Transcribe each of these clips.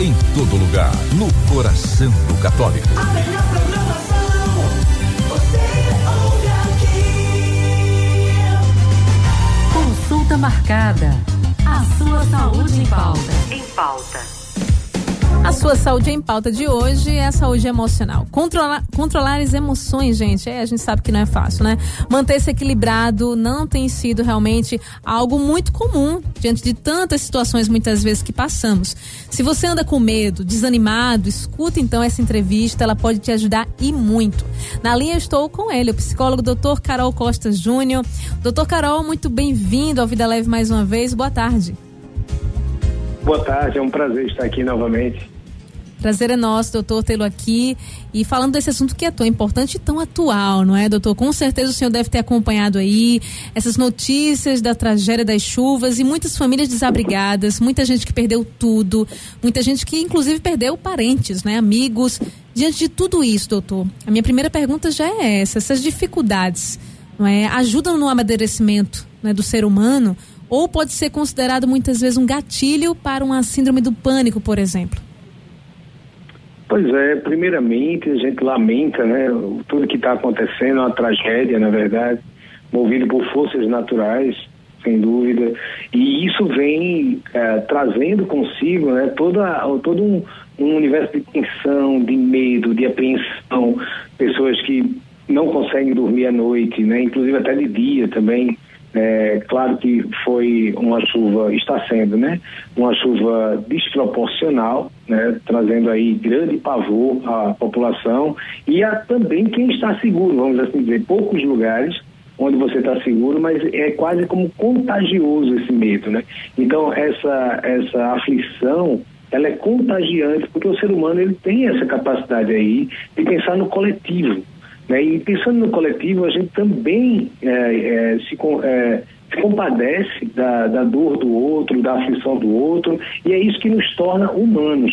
em todo lugar, no coração do católico. A melhor programação, você ouve aqui. Consulta marcada. A sua saúde em pauta. Em pauta. A sua saúde em pauta de hoje é a saúde emocional. Controlar, controlar as emoções, gente, é, a gente sabe que não é fácil, né? Manter-se equilibrado não tem sido realmente algo muito comum diante de tantas situações, muitas vezes, que passamos. Se você anda com medo, desanimado, escuta então essa entrevista, ela pode te ajudar e muito. Na linha estou com ele, o psicólogo Dr. Carol Costa Júnior. Doutor Carol, muito bem-vindo ao Vida Leve mais uma vez. Boa tarde. Boa tarde, é um prazer estar aqui novamente. Prazer é nosso, doutor, tê-lo aqui. E falando desse assunto que é tão importante e tão atual, não é, doutor? Com certeza o senhor deve ter acompanhado aí essas notícias da tragédia das chuvas e muitas famílias desabrigadas, muita gente que perdeu tudo, muita gente que inclusive perdeu parentes, né, amigos. Diante de tudo isso, doutor, a minha primeira pergunta já é essa: essas dificuldades, não é, ajudam no amadurecimento né, do ser humano? Ou pode ser considerado muitas vezes um gatilho para uma síndrome do pânico, por exemplo? Pois é, primeiramente a gente lamenta, né, tudo que está acontecendo, uma tragédia, na verdade, movido por forças naturais, sem dúvida, e isso vem é, trazendo consigo, né, toda, todo um, um universo de tensão, de medo, de apreensão, pessoas que não conseguem dormir à noite, né, inclusive até de dia também, é, claro que foi uma chuva, está sendo, né? Uma chuva desproporcional, né? Trazendo aí grande pavor à população e a também quem está seguro, vamos assim dizer, poucos lugares onde você está seguro, mas é quase como contagioso esse medo, né? Então essa essa aflição ela é contagiante porque o ser humano ele tem essa capacidade aí de pensar no coletivo, né? E pensando no coletivo, a gente também é, é, se, é, se, compadece da, da dor do outro, da aflição do outro, e é isso que nos torna humanos.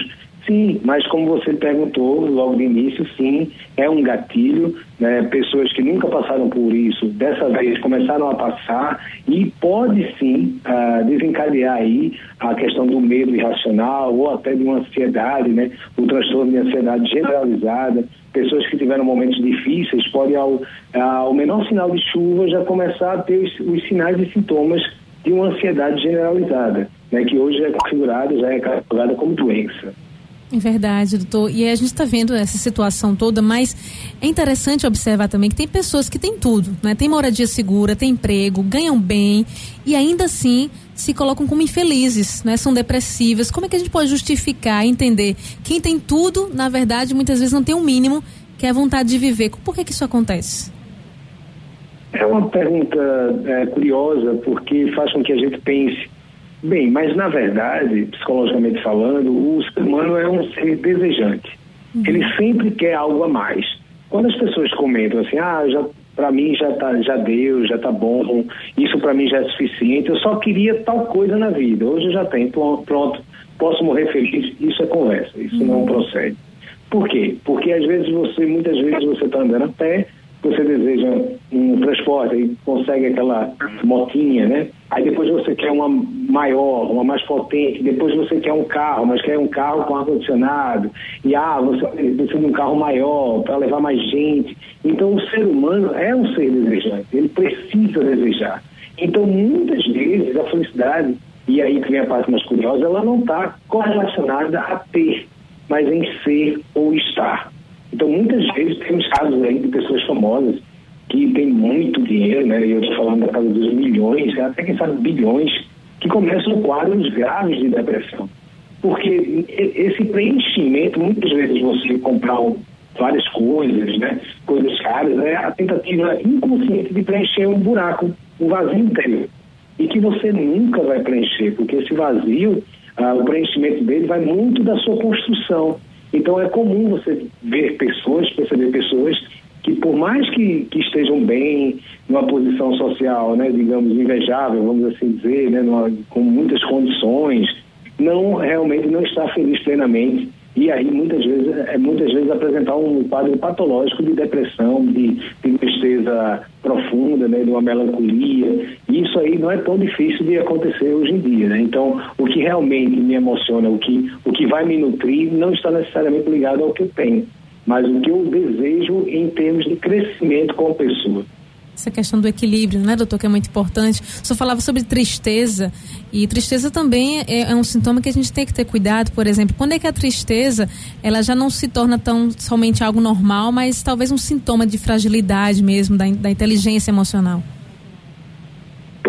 Sim, mas como você perguntou logo de início, sim, é um gatilho. Né? Pessoas que nunca passaram por isso, dessa vez começaram a passar e pode sim uh, desencadear aí a questão do medo irracional ou até de uma ansiedade, né? O transtorno de ansiedade generalizada. Pessoas que tiveram momentos difíceis podem, ao, ao menor sinal de chuva, já começar a ter os, os sinais e sintomas de uma ansiedade generalizada, né? Que hoje é configurada, já é catalogada como doença. É verdade, doutor. E a gente está vendo essa situação toda, mas é interessante observar também que tem pessoas que têm tudo, né? Tem moradia segura, tem emprego, ganham bem e ainda assim se colocam como infelizes, né? São depressivas. Como é que a gente pode justificar, entender? Quem tem tudo, na verdade, muitas vezes não tem o um mínimo, que é a vontade de viver. Por que que isso acontece? É uma pergunta é, curiosa, porque faz com que a gente pense Bem, mas na verdade, psicologicamente falando, o ser humano é um ser desejante. Uhum. Ele sempre quer algo a mais. Quando as pessoas comentam assim, ah, já para mim já tá, já deu, já tá bom, isso para mim já é suficiente, eu só queria tal coisa na vida. Hoje eu já tenho, pronto, posso morrer feliz. Isso é conversa, isso uhum. não procede. Por quê? Porque às vezes você, muitas vezes você está andando a pé, você deseja um transporte e consegue aquela motinha, né? Aí depois você quer uma maior, uma mais potente, depois você quer um carro, mas quer um carro com ar-condicionado, e ah, você precisa de um carro maior para levar mais gente. Então o ser humano é um ser desejante, ele precisa desejar. Então muitas vezes a felicidade, e aí que vem a parte mais curiosa, ela não está correlacionada a ter, mas em ser ou estar. Então, muitas vezes temos casos aí de pessoas famosas que têm muito dinheiro, né? Eu estou falando da casa dos milhões, até quem sabe bilhões, que começam quadros graves de depressão. Porque esse preenchimento, muitas vezes você comprar várias coisas, né? Coisas caras, é a tentativa inconsciente de preencher um buraco, um vazio interior. E que você nunca vai preencher, porque esse vazio, ah, o preenchimento dele vai muito da sua construção então é comum você ver pessoas, perceber pessoas que por mais que, que estejam bem, numa posição social, né, digamos, invejável, vamos assim dizer, né, numa, com muitas condições, não realmente não está feliz plenamente e aí muitas vezes, é, muitas vezes apresentar um quadro patológico de depressão, de, de tristeza profunda, né, de uma melancolia. Isso aí não é tão difícil de acontecer hoje em dia. Né? Então, o que realmente me emociona, o que, o que vai me nutrir, não está necessariamente ligado ao que eu tenho, mas o que eu desejo em termos de crescimento como pessoa essa questão do equilíbrio, né, doutor, que é muito importante. Senhor falava sobre tristeza, e tristeza também é, é, um sintoma que a gente tem que ter cuidado, por exemplo. Quando é que a tristeza, ela já não se torna tão somente algo normal, mas talvez um sintoma de fragilidade mesmo, da, da inteligência emocional?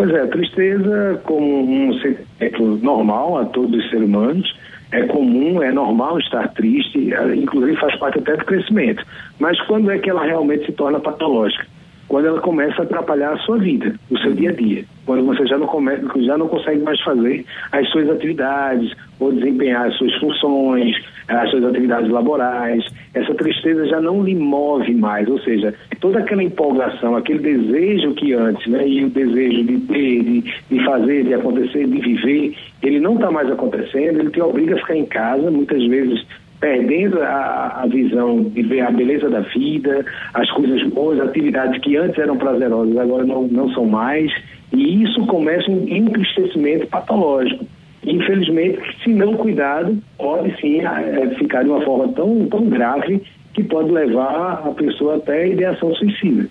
Pois é, tristeza como um sentimento normal a todos os seres humanos, é comum, é normal estar triste, inclusive faz parte até do crescimento. Mas quando é que ela realmente se torna patológica? quando ela começa a atrapalhar a sua vida, o seu dia a dia. Quando você já não, come, já não consegue mais fazer as suas atividades ou desempenhar as suas funções, as suas atividades laborais, essa tristeza já não lhe move mais, ou seja, toda aquela empolgação, aquele desejo que antes, né, e o desejo de ter, de, de fazer, de acontecer, de viver, ele não está mais acontecendo, ele te obriga a ficar em casa, muitas vezes perdendo a, a, visão de ver a beleza da vida, as coisas boas, atividades que antes eram prazerosas, agora não, não são mais, e isso começa um entristecimento patológico. Infelizmente, se não cuidado, pode sim é, ficar de uma forma tão, tão grave que pode levar a pessoa até a ideação suicida.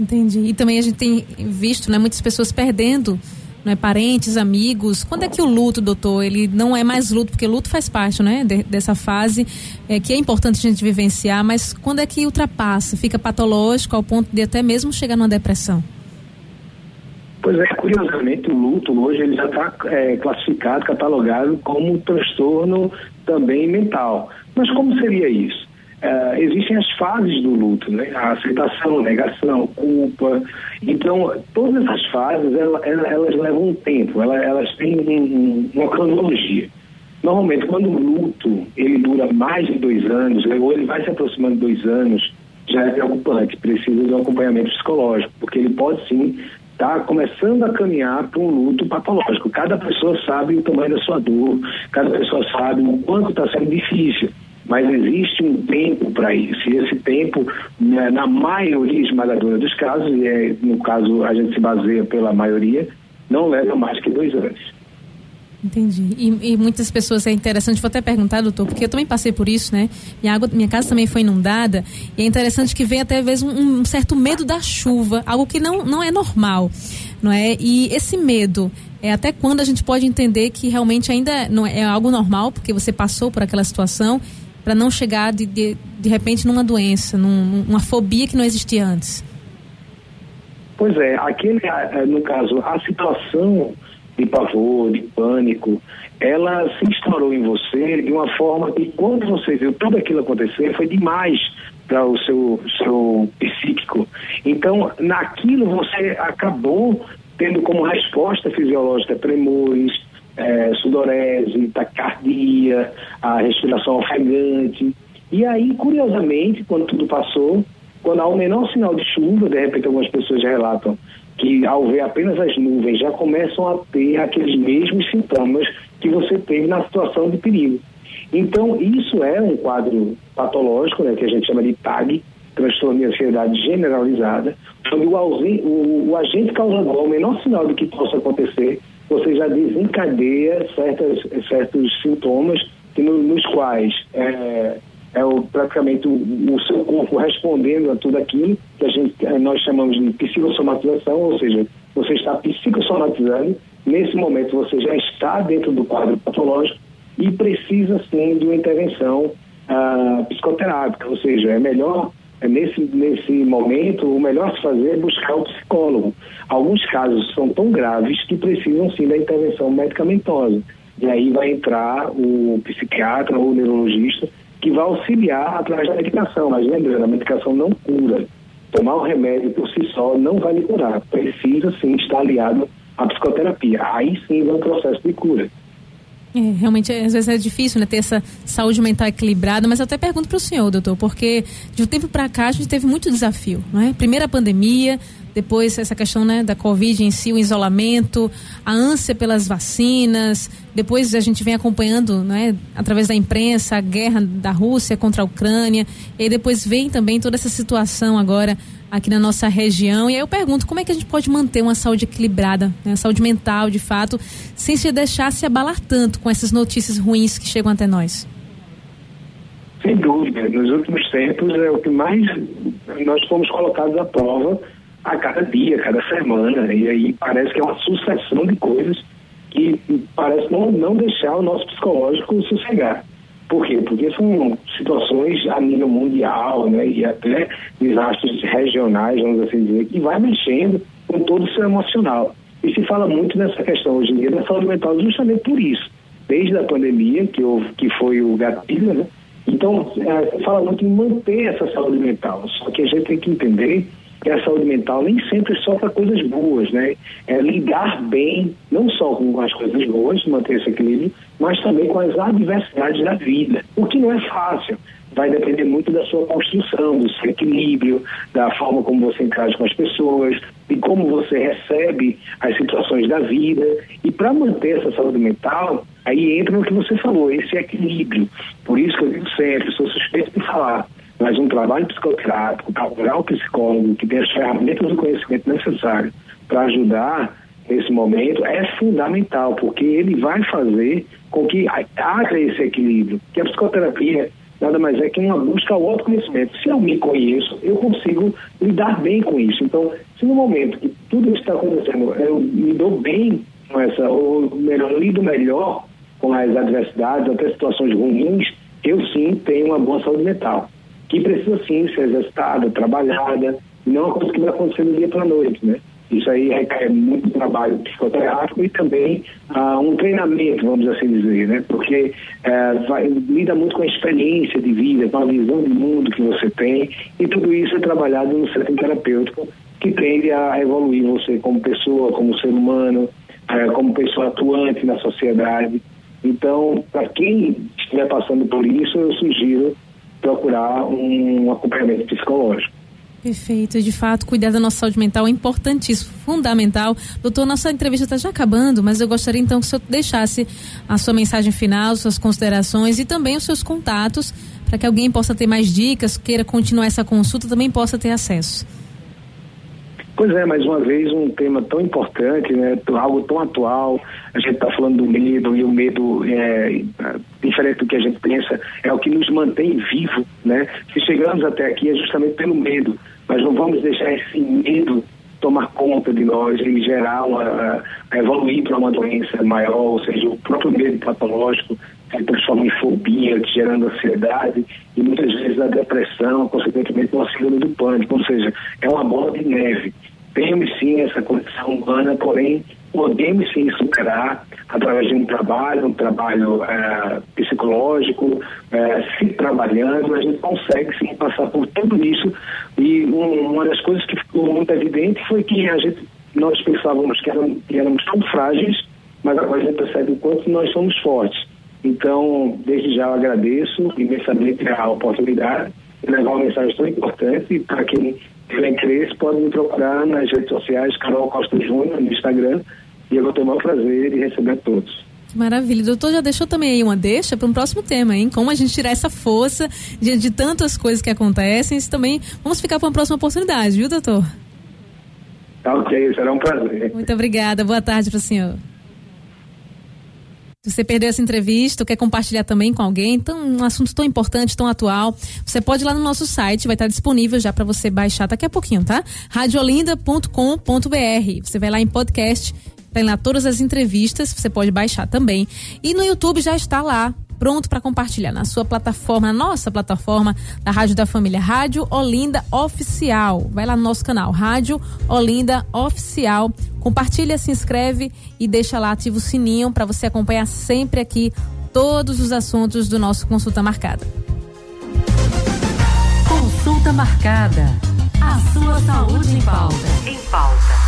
Entendi. E também a gente tem visto né, muitas pessoas perdendo né, parentes, amigos. Quando é que o luto, doutor, ele não é mais luto, porque luto faz parte, né, de, dessa fase é, que é importante a gente vivenciar, mas quando é que ultrapassa, fica patológico ao ponto de até mesmo chegar numa depressão? Pois é, curiosamente o luto hoje ele já está é, classificado, catalogado como transtorno também mental. Mas como seria isso? Uh, existem as fases do luto, né? A aceitação, negação, culpa. Então, todas essas fases, elas, elas levam um tempo, elas, elas têm um, uma cronologia. Normalmente, quando o luto ele dura mais de dois anos, ou ele vai se aproximando de dois anos, já é preocupante, precisa de um acompanhamento psicológico, porque ele pode sim estar tá começando a caminhar para um luto patológico. Cada pessoa sabe o tamanho da sua dor, cada pessoa sabe o quanto está sendo difícil mas existe um tempo para isso. E esse tempo, né, na maioria esmagadora dos casos, e é, no caso a gente se baseia pela maioria, não leva mais que dois anos. Entendi. E, e, muitas pessoas é interessante, vou até perguntar, doutor, porque eu também passei por isso, né? Minha, água, minha casa também foi inundada, e é interessante que vem até às vezes um, um, certo medo da chuva, algo que não, não é normal, não é? E esse medo, é até quando a gente pode entender que realmente ainda não é, é algo normal, porque você passou por aquela situação, para não chegar de, de, de repente numa doença, num, numa fobia que não existia antes? Pois é, aquele, no caso, a situação de pavor, de pânico, ela se instaurou em você de uma forma que quando você viu tudo aquilo acontecer foi demais para o seu, seu psíquico. Então, naquilo você acabou tendo como resposta fisiológica tremores, é, sudorese, taquicardia, a respiração ofegante. E aí, curiosamente, quando tudo passou, quando há o menor sinal de chuva, de repente algumas pessoas relatam que ao ver apenas as nuvens já começam a ter aqueles mesmos sintomas que você teve na situação de perigo. Então, isso é um quadro patológico, né, que a gente chama de TAG, transtorno de ansiedade generalizada, onde o, o, o agente causador, o menor sinal de que possa acontecer, você já desencadeia certas, certos sintomas que no, nos quais é, é o, praticamente o, o, seu corpo respondendo a tudo aquilo que a gente, é, nós chamamos de psicossomatização, ou seja, você está psicossomatizando, nesse momento você já está dentro do quadro patológico e precisa sim de uma intervenção ah, psicoterápica, ou seja, é melhor é nesse, nesse momento, o melhor se fazer é buscar o psicólogo. Alguns casos são tão graves que precisam sim da intervenção medicamentosa. E aí vai entrar o psiquiatra ou o neurologista que vai auxiliar através da medicação. Mas lembrando, a medicação não cura. Tomar o remédio por si só não vai lhe curar. Precisa sim estar aliado à psicoterapia. Aí sim vai um processo de cura. É, realmente, às vezes é difícil né, ter essa saúde mental equilibrada, mas eu até pergunto para o senhor, doutor, porque de um tempo para cá a gente teve muito desafio, não é? Primeiro a pandemia, depois essa questão né, da Covid em si, o isolamento, a ânsia pelas vacinas, depois a gente vem acompanhando né, através da imprensa a guerra da Rússia contra a Ucrânia, e depois vem também toda essa situação agora aqui na nossa região. E aí eu pergunto, como é que a gente pode manter uma saúde equilibrada, né, saúde mental de fato, sem se deixar se abalar tanto com essas notícias ruins que chegam até nós? Sem dúvida, nos últimos tempos é o que mais nós fomos colocados à prova a cada dia, a cada semana, e aí parece que é uma sucessão de coisas que parece não, não deixar o nosso psicológico sossegar. Por quê? Porque são situações a nível mundial, né, e até desastres regionais, vamos assim dizer, que vai mexendo com todo o seu emocional. E se fala muito nessa questão hoje em dia da saúde mental justamente por isso. Desde a pandemia, que, houve, que foi o gatilho, né? Então, é, fala muito em manter essa saúde mental. Só que a gente tem que entender que a saúde mental nem sempre só para coisas boas, né? É lidar bem, não só com as coisas boas, manter esse equilíbrio, mas também com as adversidades da vida, o que não é fácil. Vai depender muito da sua construção, do seu equilíbrio, da forma como você interage com as pessoas, de como você recebe as situações da vida. E para manter essa saúde mental, aí entra no que você falou, esse equilíbrio. Por isso que eu digo sempre, sou suspeito de falar, mas um trabalho psicoterápico, procurar um psicólogo que tenha as ferramentas do conhecimento necessário para ajudar nesse momento é fundamental, porque ele vai fazer com que haja esse equilíbrio. Que a psicoterapia nada mais é que uma busca ao autoconhecimento. Se eu me conheço, eu consigo lidar bem com isso. Então, se no momento que tudo isso está acontecendo, eu me dou bem com essa, ou melhor, lido melhor com as adversidades, até situações ruins, eu sim tenho uma boa saúde mental que precisa sim ser exercitada, trabalhada, não é uma coisa que vai acontecer do dia para a noite, né? Isso aí requer muito trabalho psicoterápico e também uh, um treinamento, vamos assim dizer, né? Porque uh, vai, lida muito com a experiência de vida, com a visão de mundo que você tem e tudo isso é trabalhado no setting terapêutico que tende a evoluir você como pessoa, como ser humano, uh, como pessoa atuante na sociedade. Então, para quem estiver passando por isso, eu sugiro procurar um acompanhamento psicológico. Perfeito, de fato, cuidar da nossa saúde mental é importantíssimo, fundamental. Doutor, nossa entrevista está já acabando, mas eu gostaria então que o senhor deixasse a sua mensagem final, suas considerações e também os seus contatos, para que alguém possa ter mais dicas, queira continuar essa consulta, também possa ter acesso. Pois é, mais uma vez um tema tão importante, né? Algo tão atual. A gente está falando do medo e o medo é diferente do que a gente pensa, é o que nos mantém vivo, né? Se chegamos até aqui é justamente pelo medo, mas não vamos deixar esse medo tomar conta de nós e gerar uma evoluir para uma doença maior, ou seja, o próprio medo patológico se transforma em fobia, gerando ansiedade e muitas vezes a depressão, consequentemente uma síndrome do pânico, ou seja, é uma bola de neve. Temos sim essa condição humana, porém podemos sim superar através de um trabalho, um trabalho é, psicológico, é, se trabalhando, a gente consegue sim passar por tudo isso. E um, uma das coisas que ficou muito evidente foi que a gente, nós pensávamos que éramos, que éramos tão frágeis, mas agora a gente percebe o quanto nós somos fortes. Então, desde já eu agradeço imensamente a oportunidade de levar uma mensagem tão importante para quem tiver interesse pode me procurar nas redes sociais, Carol Costa Júnior, no Instagram, e eu vou ter o maior prazer de receber todos. Que maravilha. Doutor, já deixou também aí uma deixa para um próximo tema, hein? Como a gente tirar essa força diante de tantas coisas que acontecem. Isso também vamos ficar para uma próxima oportunidade, viu, doutor? Tá ok, será um prazer. Muito obrigada. Boa tarde para o senhor. Se você perdeu essa entrevista, quer compartilhar também com alguém, então um assunto tão importante, tão atual, você pode ir lá no nosso site, vai estar disponível já para você baixar daqui a pouquinho, tá? radiolinda.com.br. Você vai lá em podcast, tem lá todas as entrevistas, você pode baixar também. E no YouTube já está lá pronto para compartilhar na sua plataforma, na nossa plataforma da Rádio da Família, Rádio Olinda Oficial. Vai lá no nosso canal, Rádio Olinda Oficial. Compartilha, se inscreve e deixa lá, ativa o sininho para você acompanhar sempre aqui todos os assuntos do nosso Consulta Marcada. Consulta Marcada. A sua saúde em pauta. Em pauta.